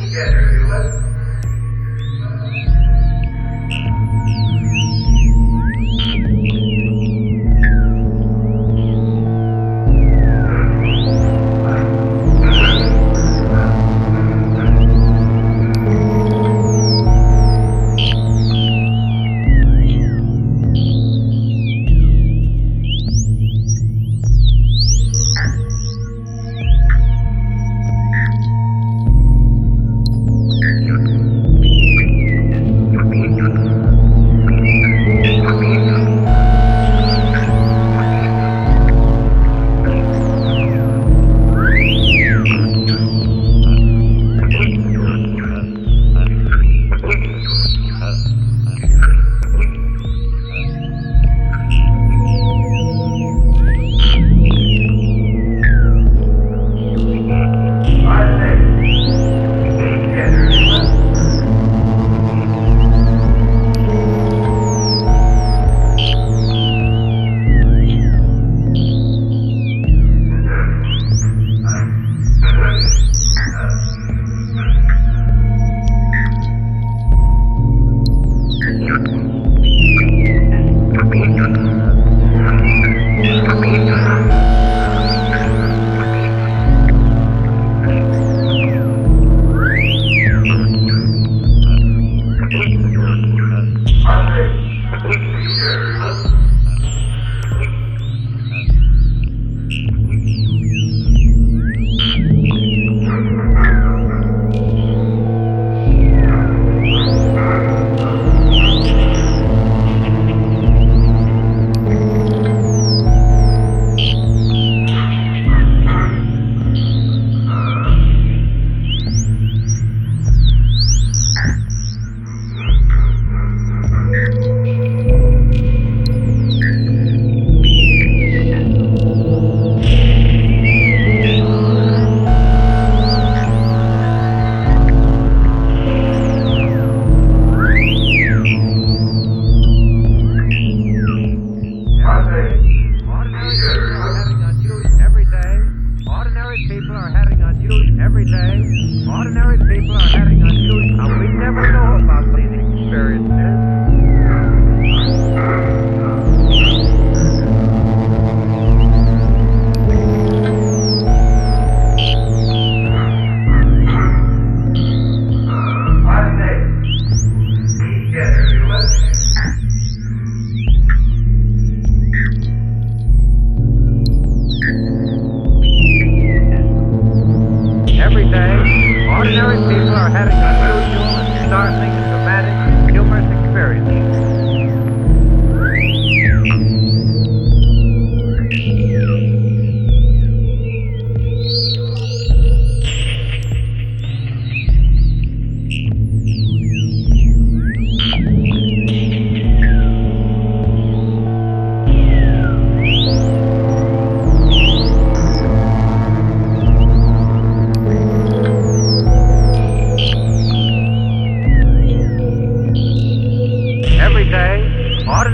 together.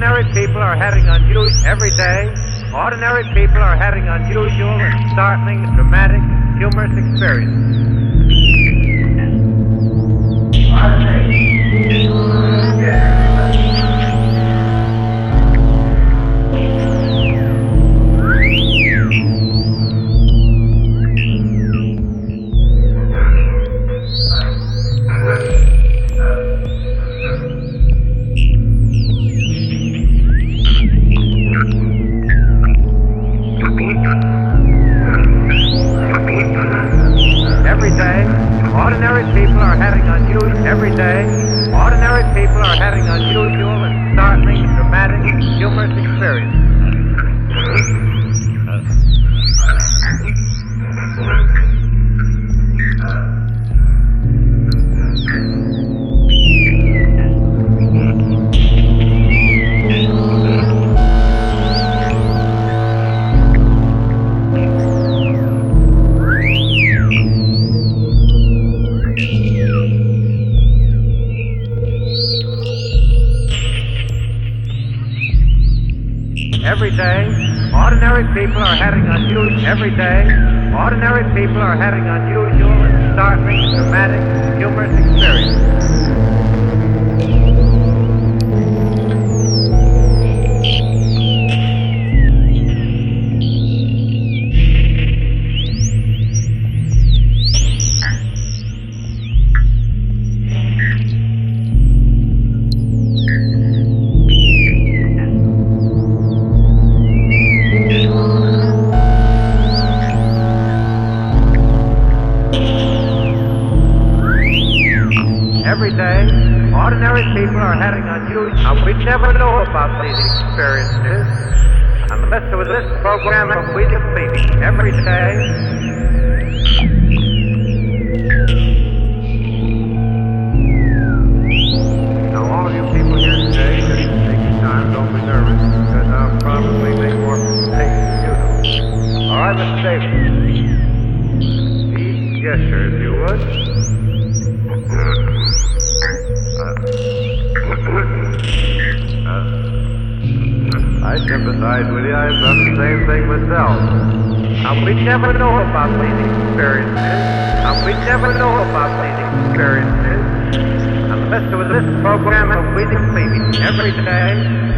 Ordinary people are having unusual. Every day, ordinary people are having unusual and startling, dramatic, humorous experiences. Having unusual and startling, dramatic, humorous experiences. Every day, ordinary people are having unusual. Every day, ordinary people are having and startling, dramatic, humorous experiences. Every day, ordinary people are having unusual. Now, we never know about these experiences unless with this program that we complete every day. I sympathize with you. I've done the same thing myself. Now, we never know about these experiences. Now, we never know about these experiences unless with this program of we complete every day.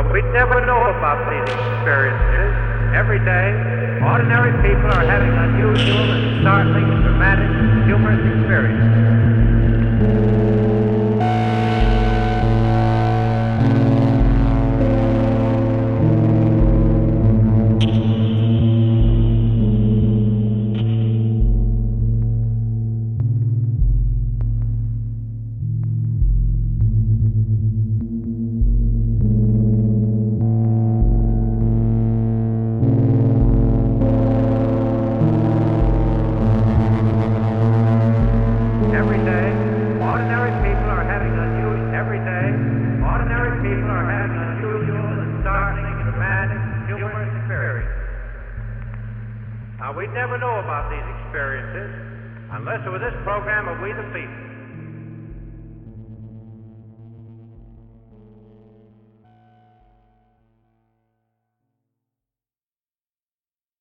Now, we never know about these experiences. Every day, ordinary people are having unusual and startling, dramatic, humorous experiences. Now, we'd never know about these experiences unless it was this program of We the People.